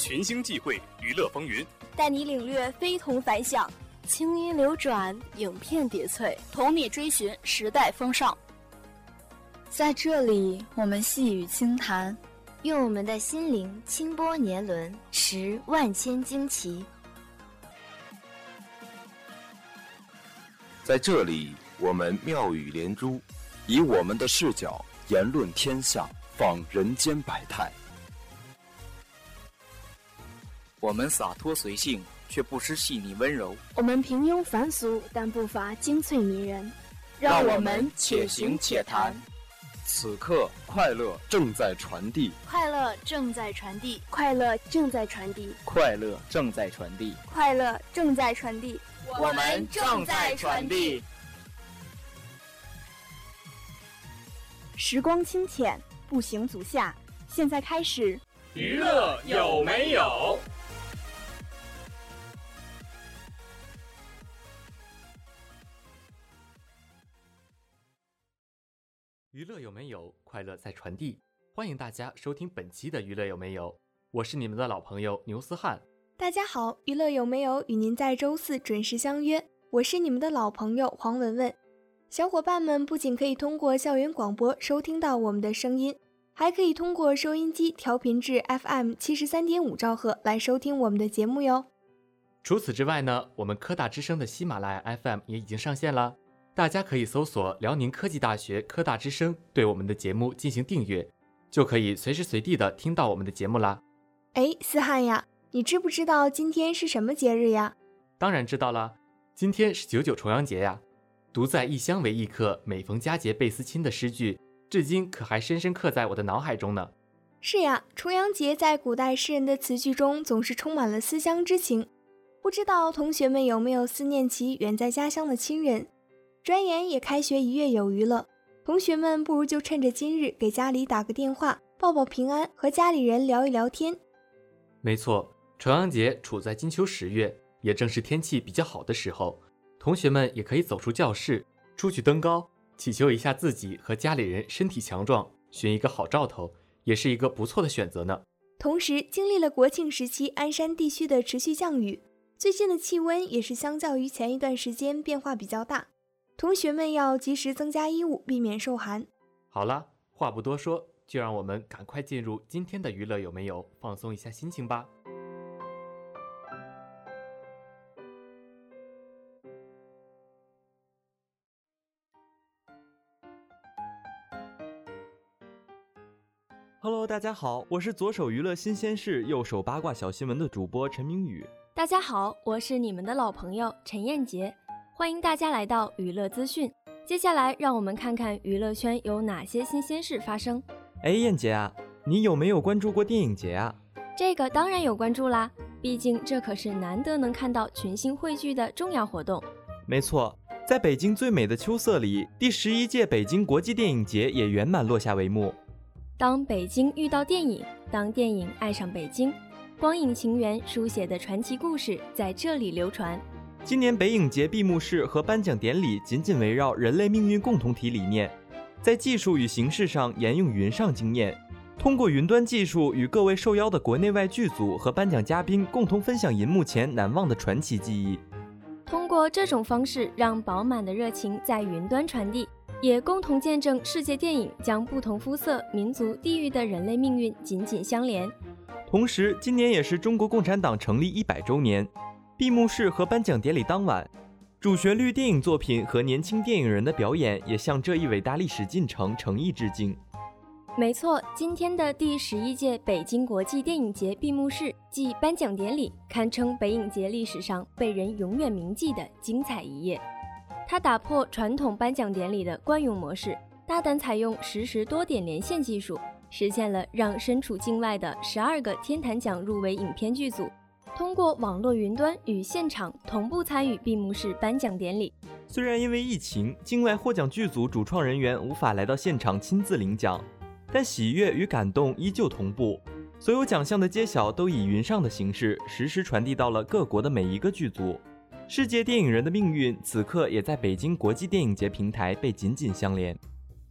群星际会，娱乐风云，带你领略非同凡响；清音流转，影片叠翠，同你追寻时代风尚。在这里，我们细语轻谈，用我们的心灵轻拨年轮，识万千惊奇。在这里，我们妙语连珠，以我们的视角言论天下，访人间百态。我们洒脱随性，却不失细腻温柔；我们平庸凡俗，但不乏精粹迷人。让我们且行且谈。此刻，快乐正在传递，快乐正在传递，快乐正在传递，快乐正在传递，快乐正在传递，我们正在传递。时光清浅，步行足下，现在开始，娱乐有没有？娱乐有没有？快乐在传递。欢迎大家收听本期的娱乐有没有？我是你们的老朋友牛思翰。大家好，娱乐有没有与您在周四准时相约？我是你们的老朋友黄文文。小伙伴们不仅可以通过校园广播收听到我们的声音，还可以通过收音机调频至 FM 七十三点五兆赫来收听我们的节目哟。除此之外呢，我们科大之声的喜马拉雅 FM 也已经上线了。大家可以搜索辽宁科技大学科大之声，对我们的节目进行订阅，就可以随时随地的听到我们的节目啦。哎，思翰呀，你知不知道今天是什么节日呀？当然知道了，今天是九九重阳节呀。独在异乡为异客，每逢佳节倍思亲的诗句，至今可还深深刻在我的脑海中呢。是呀，重阳节在古代诗人的词句中总是充满了思乡之情。不知道同学们有没有思念起远在家乡的亲人？转眼也开学一月有余了，同学们不如就趁着今日给家里打个电话，报报平安，和家里人聊一聊天。没错，重阳节处在金秋十月，也正是天气比较好的时候，同学们也可以走出教室，出去登高，祈求一下自己和家里人身体强壮，寻一个好兆头，也是一个不错的选择呢。同时，经历了国庆时期鞍山地区的持续降雨，最近的气温也是相较于前一段时间变化比较大。同学们要及时增加衣物，避免受寒。好了，话不多说，就让我们赶快进入今天的娱乐有没有？放松一下心情吧。Hello，大家好，我是左手娱乐新鲜事，右手八卦小新闻的主播陈明宇。大家好，我是你们的老朋友陈燕杰。欢迎大家来到娱乐资讯。接下来，让我们看看娱乐圈有哪些新鲜事发生。哎，燕姐啊，你有没有关注过电影节啊？这个当然有关注啦，毕竟这可是难得能看到群星汇聚的重要活动。没错，在北京最美的秋色里，第十一届北京国际电影节也圆满落下帷幕。当北京遇到电影，当电影爱上北京，光影情缘书写的传奇故事在这里流传。今年北影节闭幕式和颁奖典礼紧紧围绕人类命运共同体理念，在技术与形式上沿用云上经验，通过云端技术与各位受邀的国内外剧组和颁奖嘉宾共同分享银幕前难忘的传奇记忆。通过这种方式，让饱满的热情在云端传递，也共同见证世界电影将不同肤色、民族、地域的人类命运紧紧相连。同时，今年也是中国共产党成立一百周年。闭幕式和颁奖典礼当晚，主旋律电影作品和年轻电影人的表演也向这一伟大历史进程诚意致敬。没错，今天的第十一届北京国际电影节闭幕式暨颁奖典礼，堪称北影节历史上被人永远铭记的精彩一页。它打破传统颁奖典礼的惯用模式，大胆采用实时多点连线技术，实现了让身处境外的十二个天坛奖入围影片剧组。通过网络云端与现场同步参与闭幕式颁奖典礼。虽然因为疫情，境外获奖剧组主创人员无法来到现场亲自领奖，但喜悦与感动依旧同步。所有奖项的揭晓都以云上的形式实时传递到了各国的每一个剧组。世界电影人的命运此刻也在北京国际电影节平台被紧紧相连。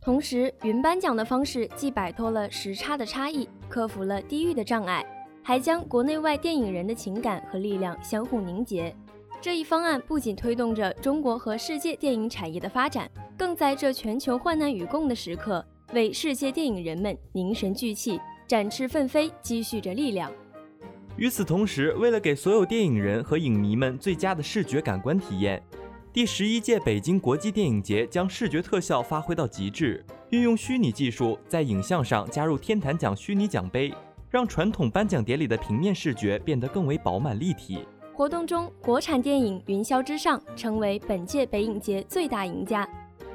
同时，云颁奖的方式既摆脱了时差的差异，克服了地域的障碍。还将国内外电影人的情感和力量相互凝结。这一方案不仅推动着中国和世界电影产业的发展，更在这全球患难与共的时刻，为世界电影人们凝神聚气、展翅奋飞，积蓄着力量。与此同时，为了给所有电影人和影迷们最佳的视觉感官体验，第十一届北京国际电影节将视觉特效发挥到极致，运用虚拟技术，在影像上加入天坛奖虚拟奖杯，让传统颁奖典礼的平面视觉变得更为饱满立体。活动中，国产电影《云霄之上》成为本届北影节最大赢家，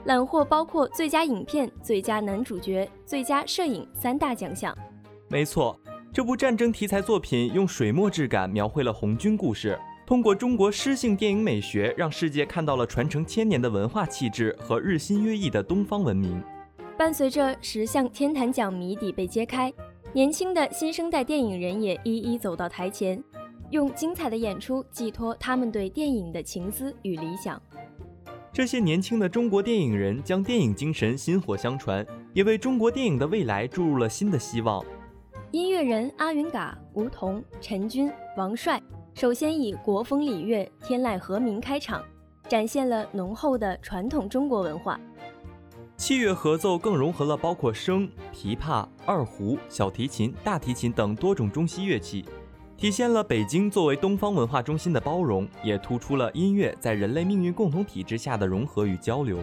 揽获包括最佳影片、最佳男主角、最佳摄影三大奖项。没错，这部战争题材作品用水墨质感描绘了红军故事，通过中国诗性电影美学，让世界看到了传承千年的文化气质和日新月异的东方文明。伴随着十项天坛奖谜底被揭开，年轻的新生代电影人也一一走到台前。用精彩的演出寄托他们对电影的情思与理想。这些年轻的中国电影人将电影精神薪火相传，也为中国电影的未来注入了新的希望。音乐人阿云嘎、吴彤、陈军、王帅首先以国风礼乐《天籁和鸣》开场，展现了浓厚的传统中国文化。器乐合奏更融合了包括笙、琵琶、二胡、小提琴、大提琴等多种中西乐器。体现了北京作为东方文化中心的包容，也突出了音乐在人类命运共同体之下的融合与交流。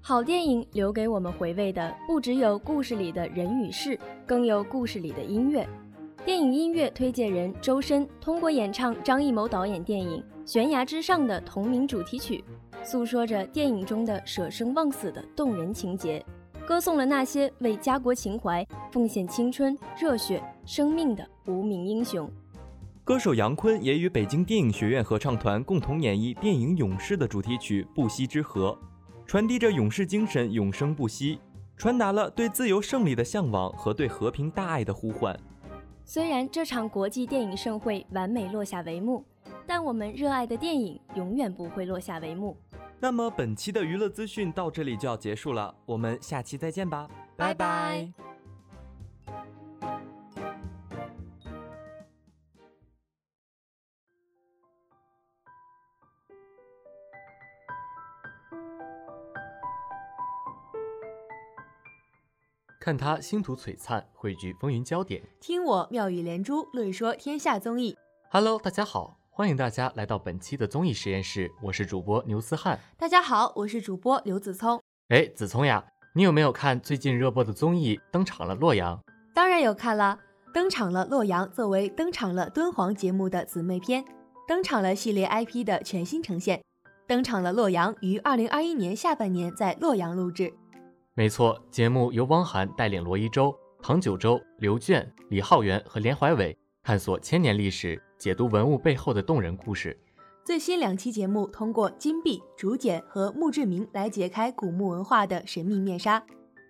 好电影留给我们回味的不只有故事里的人与事，更有故事里的音乐。电影音乐推荐人周深通过演唱张艺谋导演电影《悬崖之上》的同名主题曲，诉说着电影中的舍生忘死的动人情节，歌颂了那些为家国情怀奉献青春热血。生命的无名英雄，歌手杨坤也与北京电影学院合唱团共同演绎电影《勇士》的主题曲《不息之河》，传递着勇士精神永生不息，传达了对自由胜利的向往和对和平大爱的呼唤。虽然这场国际电影盛会完美落下帷幕，但我们热爱的电影永远不会落下帷幕。那么本期的娱乐资讯到这里就要结束了，我们下期再见吧，拜拜。看他星途璀璨，汇聚风云焦点；听我妙语连珠，论说天下综艺。Hello，大家好，欢迎大家来到本期的综艺实验室，我是主播牛思翰。大家好，我是主播刘子聪。哎，子聪呀，你有没有看最近热播的综艺《登场了洛阳》？当然有看了，《登场了洛阳》作为《登场了敦煌》节目的姊妹篇，《登场了》系列 IP 的全新呈现，《登场了洛阳》于二零二一年下半年在洛阳录制。没错，节目由汪涵带领罗一舟、唐九洲、刘娟、李浩源和连怀伟探索千年历史，解读文物背后的动人故事。最新两期节目通过金币、竹简和墓志铭来解开古墓文化的神秘面纱。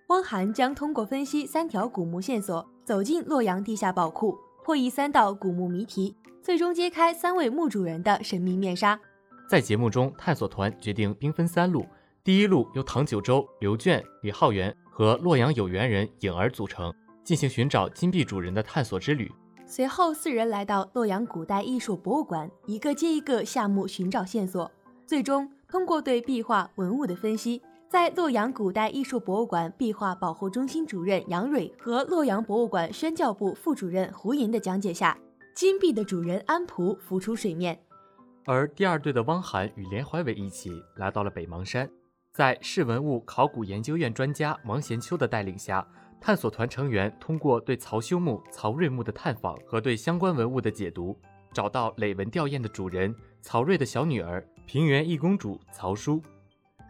汪涵将通过分析三条古墓线索，走进洛阳地下宝库，破译三道古墓谜题，最终揭开三位墓主人的神秘面纱。在节目中，探索团决定兵分三路。第一路由唐九洲、刘卷、李浩源和洛阳有缘人颖儿组成，进行寻找金币主人的探索之旅。随后，四人来到洛阳古代艺术博物馆，一个接一个下墓寻找线索。最终，通过对壁画文物的分析，在洛阳古代艺术博物馆壁画保护中心主任杨蕊和洛阳博物馆宣教部副主任胡银的讲解下，金币的主人安璞浮出水面。而第二队的汪涵与连怀伟一起来到了北邙山。在市文物考古研究院专家王贤秋的带领下，探索团成员通过对曹休墓、曹睿墓的探访和对相关文物的解读，找到累文吊唁的主人曹睿的小女儿平原义公主曹淑。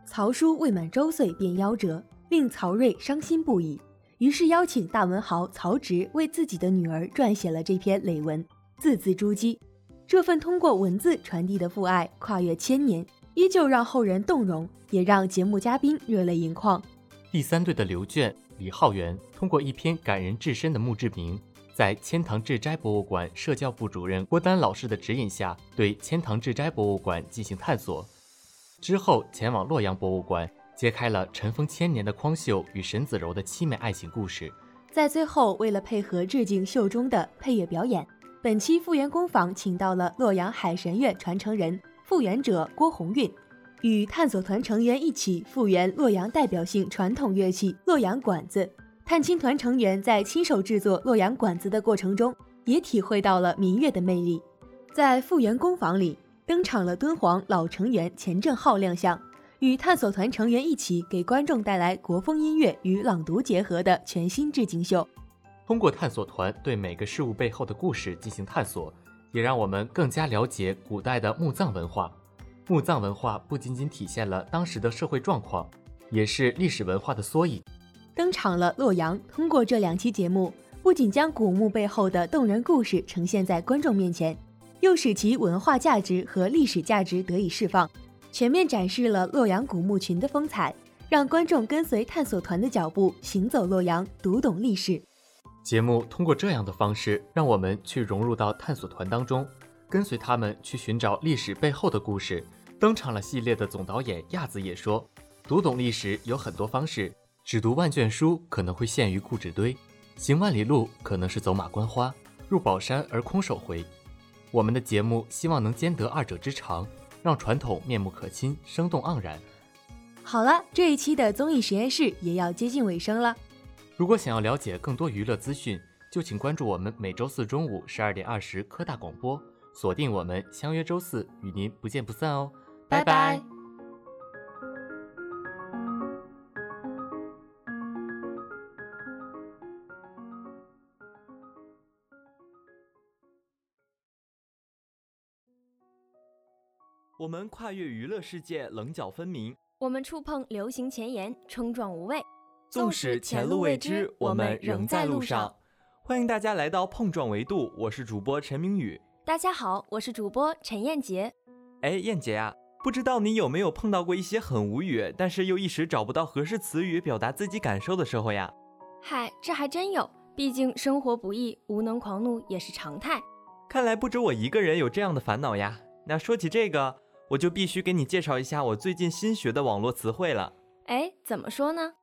曹淑未满周岁便夭折，令曹睿伤心不已，于是邀请大文豪曹植为自己的女儿撰写了这篇累文，字字珠玑。这份通过文字传递的父爱，跨越千年。依旧让后人动容，也让节目嘉宾热泪盈眶。第三队的刘娟、李浩源通过一篇感人至深的墓志铭，在千堂志斋博物馆社教部主任郭丹老师的指引下，对千堂志斋博物馆进行探索。之后前往洛阳博物馆，揭开了尘封千年的匡秀与沈子柔的凄美爱情故事。在最后，为了配合致敬秀中的配乐表演，本期复原工坊请到了洛阳海神院传承人、复原者郭红运，与探索团成员一起复原洛阳代表性传统乐器洛阳管子。探亲团成员在亲手制作洛阳管子的过程中，也体会到了民乐的魅力。在复原工坊里，登场了敦煌老成员钱正浩亮相，与探索团成员一起给观众带来国风音乐与朗读结合的全新致敬秀。通过探索团对每个事物背后的故事进行探索，也让我们更加了解古代的墓葬文化。墓葬文化不仅仅体现了当时的社会状况，也是历史文化的缩影。登场了洛阳，通过这两期节目，不仅将古墓背后的动人故事呈现在观众面前，又使其文化价值和历史价值得以释放，全面展示了洛阳古墓群的风采，让观众跟随探索团的脚步行走洛阳，读懂历史。节目通过这样的方式，让我们去融入到探索团当中，跟随他们去寻找历史背后的故事。登场了系列的总导演亚子也说：“读懂历史有很多方式，只读万卷书可能会陷于故纸堆，行万里路可能是走马观花，入宝山而空手回。”我们的节目希望能兼得二者之长，让传统面目可亲，生动盎然。好了，这一期的综艺实验室也要接近尾声了。如果想要了解更多娱乐资讯，就请关注我们每周四中午十二点二十科大广播，锁定我们，相约周四，与您不见不散哦，拜拜。我们跨越娱乐世界，棱角分明；我们触碰流行前沿，冲撞无畏。纵使前路未知，我们仍在路上。欢迎大家来到碰撞维度，我是主播陈明宇。大家好，我是主播陈燕杰。哎，燕杰啊，不知道你有没有碰到过一些很无语，但是又一时找不到合适词语表达自己感受的时候呀？嗨，这还真有，毕竟生活不易，无能狂怒也是常态。看来不止我一个人有这样的烦恼呀。那说起这个，我就必须给你介绍一下我最近新学的网络词汇了。哎，怎么说呢？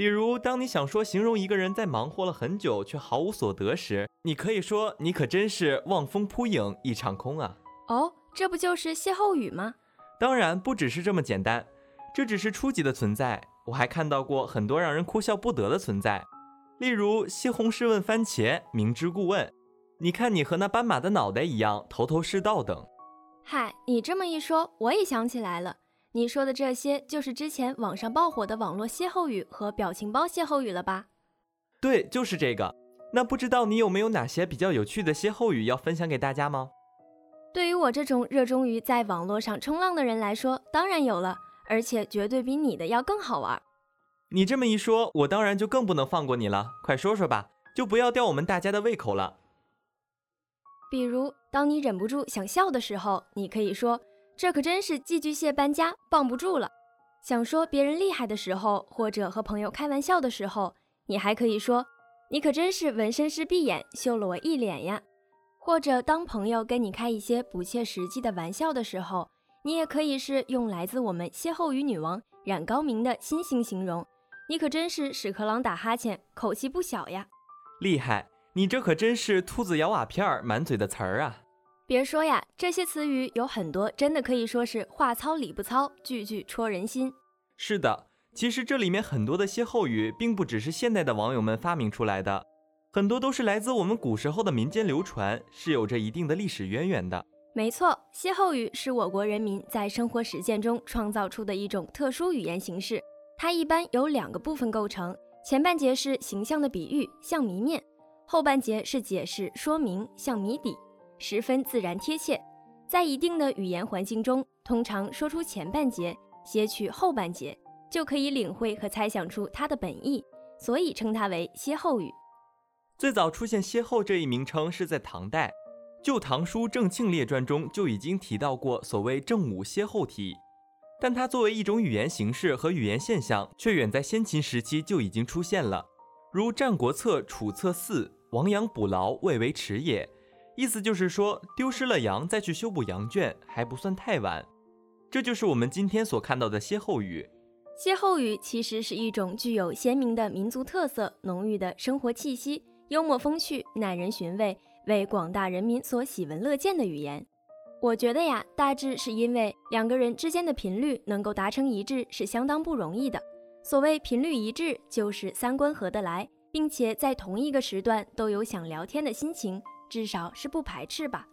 比如，当你想说形容一个人在忙活了很久却毫无所得时，你可以说：“你可真是望风扑影一场空啊！”哦，这不就是歇后语吗？当然不只是这么简单，这只是初级的存在。我还看到过很多让人哭笑不得的存在，例如“西红柿问番茄，明知故问”，你看你和那斑马的脑袋一样，头头是道等。嗨，你这么一说，我也想起来了。你说的这些就是之前网上爆火的网络歇后语和表情包歇后语了吧？对，就是这个。那不知道你有没有哪些比较有趣的歇后语要分享给大家吗？对于我这种热衷于在网络上冲浪的人来说，当然有了，而且绝对比你的要更好玩。你这么一说，我当然就更不能放过你了。快说说吧，就不要吊我们大家的胃口了。比如，当你忍不住想笑的时候，你可以说。这可真是寄居蟹搬家，傍不住了。想说别人厉害的时候，或者和朋友开玩笑的时候，你还可以说：“你可真是纹身师闭眼，秀了我一脸呀。”或者当朋友跟你开一些不切实际的玩笑的时候，你也可以是用来自我们歇后语女王冉高明的新型形容：“你可真是屎壳郎打哈欠，口气不小呀。”厉害，你这可真是兔子咬瓦片儿，满嘴的词儿啊。别说呀，这些词语有很多，真的可以说是话糙理不糙，句句戳人心。是的，其实这里面很多的歇后语，并不只是现代的网友们发明出来的，很多都是来自我们古时候的民间流传，是有着一定的历史渊源的。没错，歇后语是我国人民在生活实践中创造出的一种特殊语言形式。它一般由两个部分构成，前半节是形象的比喻，像谜面；后半节是解释说明，像谜底。十分自然贴切，在一定的语言环境中，通常说出前半节，写取后半截，就可以领会和猜想出它的本意，所以称它为歇后语。最早出现“歇后”这一名称是在唐代，《旧唐书郑庆列传》中就已经提到过所谓“正午歇后体”，但它作为一种语言形式和语言现象，却远在先秦时期就已经出现了，如《战国策·楚策四》：“亡羊补牢，未为迟也。”意思就是说，丢失了羊再去修补羊圈还不算太晚。这就是我们今天所看到的歇后语。歇后语其实是一种具有鲜明的民族特色、浓郁的生活气息、幽默风趣、耐人寻味，为广大人民所喜闻乐见的语言。我觉得呀，大致是因为两个人之间的频率能够达成一致是相当不容易的。所谓频率一致，就是三观合得来，并且在同一个时段都有想聊天的心情，至少是不排斥吧。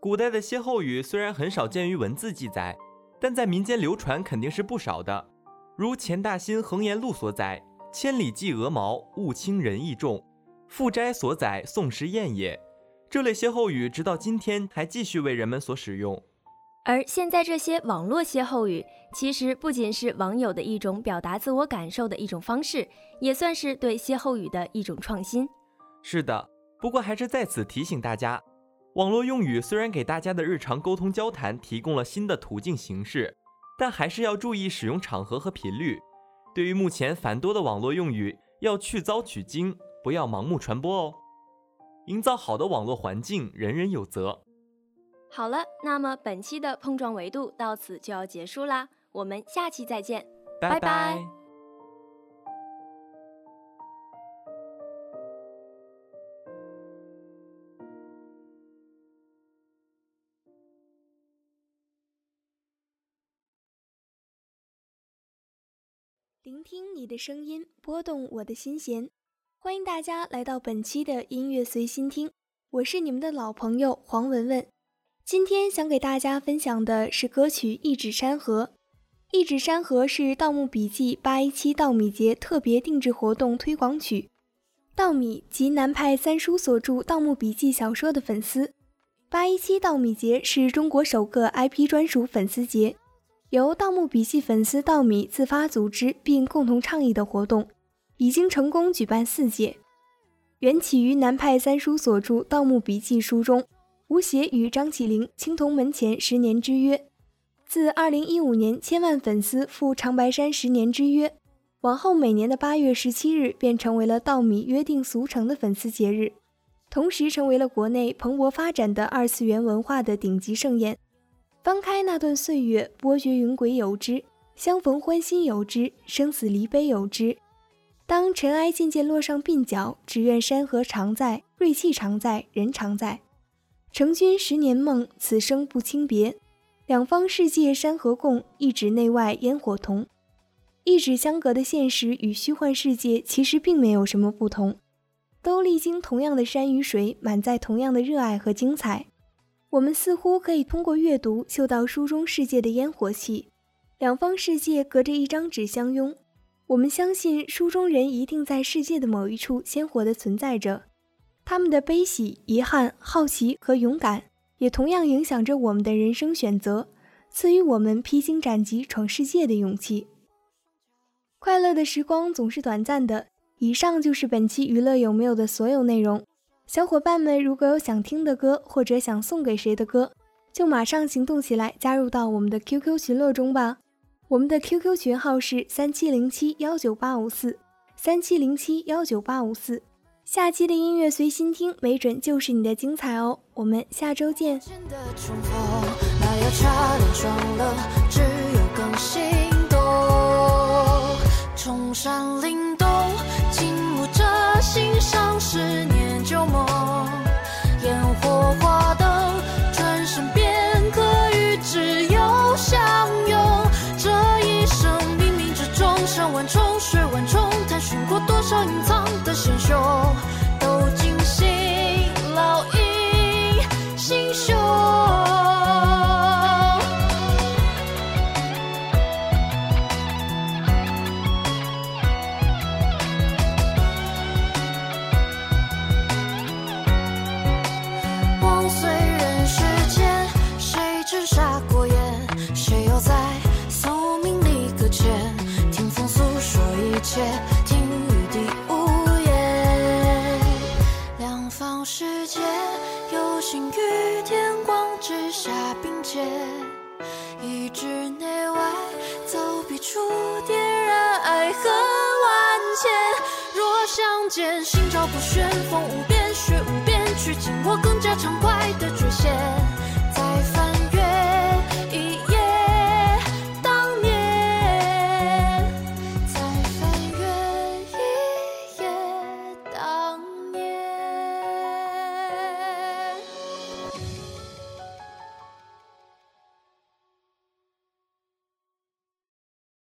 古代的歇后语虽然很少见于文字记载，但在民间流传肯定是不少的。如钱大新《恒言录》所载：“千里寄鹅毛，物轻人意重。”《傅斋》所载：“宋时谚也。”这类歇后语直到今天还继续为人们所使用，而现在这些网络歇后语其实不仅是网友的一种表达自我感受的一种方式，也算是对歇后语的一种创新。是的，不过还是在此提醒大家，网络用语虽然给大家的日常沟通交谈提供了新的途径形式，但还是要注意使用场合和频率。对于目前繁多的网络用语，要去糟取精，不要盲目传播哦。营造好的网络环境，人人有责。好了，那么本期的碰撞维度到此就要结束啦，我们下期再见，拜拜。聆听你的声音，拨动我的心弦。欢迎大家来到本期的音乐随心听，我是你们的老朋友黄文文。今天想给大家分享的是歌曲《一指山河》。《一指山河》是《盗墓笔记》八一七盗米节特别定制活动推广曲。盗米及南派三叔所著《盗墓笔记》小说的粉丝。八一七盗米节是中国首个 IP 专属粉丝节，由《盗墓笔记》粉丝盗米自发组织并共同倡议的活动。已经成功举办四届，缘起于南派三叔所著《盗墓笔记》书中，吴邪与张起灵青铜门前十年之约。自二零一五年千万粉丝赴长白山十年之约，往后每年的八月十七日便成为了稻米约定俗成的粉丝节日，同时成为了国内蓬勃发展的二次元文化的顶级盛宴。翻开那段岁月，波谲云诡有之，相逢欢欣有之，生死离悲有之。当尘埃渐渐落上鬓角，只愿山河常在，瑞气常在，人常在。成君十年梦，此生不轻别。两方世界山河共，一指内外烟火同。一指相隔的现实与虚幻世界其实并没有什么不同，都历经同样的山与水，满载同样的热爱和精彩。我们似乎可以通过阅读嗅到书中世界的烟火气。两方世界隔着一张纸相拥。我们相信书中人一定在世界的某一处鲜活地存在着，他们的悲喜、遗憾、好奇和勇敢，也同样影响着我们的人生选择，赐予我们披荆斩棘闯世界的勇气。快乐的时光总是短暂的。以上就是本期娱乐有没有的所有内容。小伙伴们如果有想听的歌或者想送给谁的歌，就马上行动起来，加入到我们的 QQ 群落中吧。我们的 QQ 群号是三七零七幺九八五四，三七零七幺九八五四。下期的音乐随心听，没准就是你的精彩哦。我们下周见。冲山隐藏心与天光之下并肩，一纸内外，走笔处点燃爱恨万千。若相见，心照不宣，风无边，雪无边，曲尽我更加长。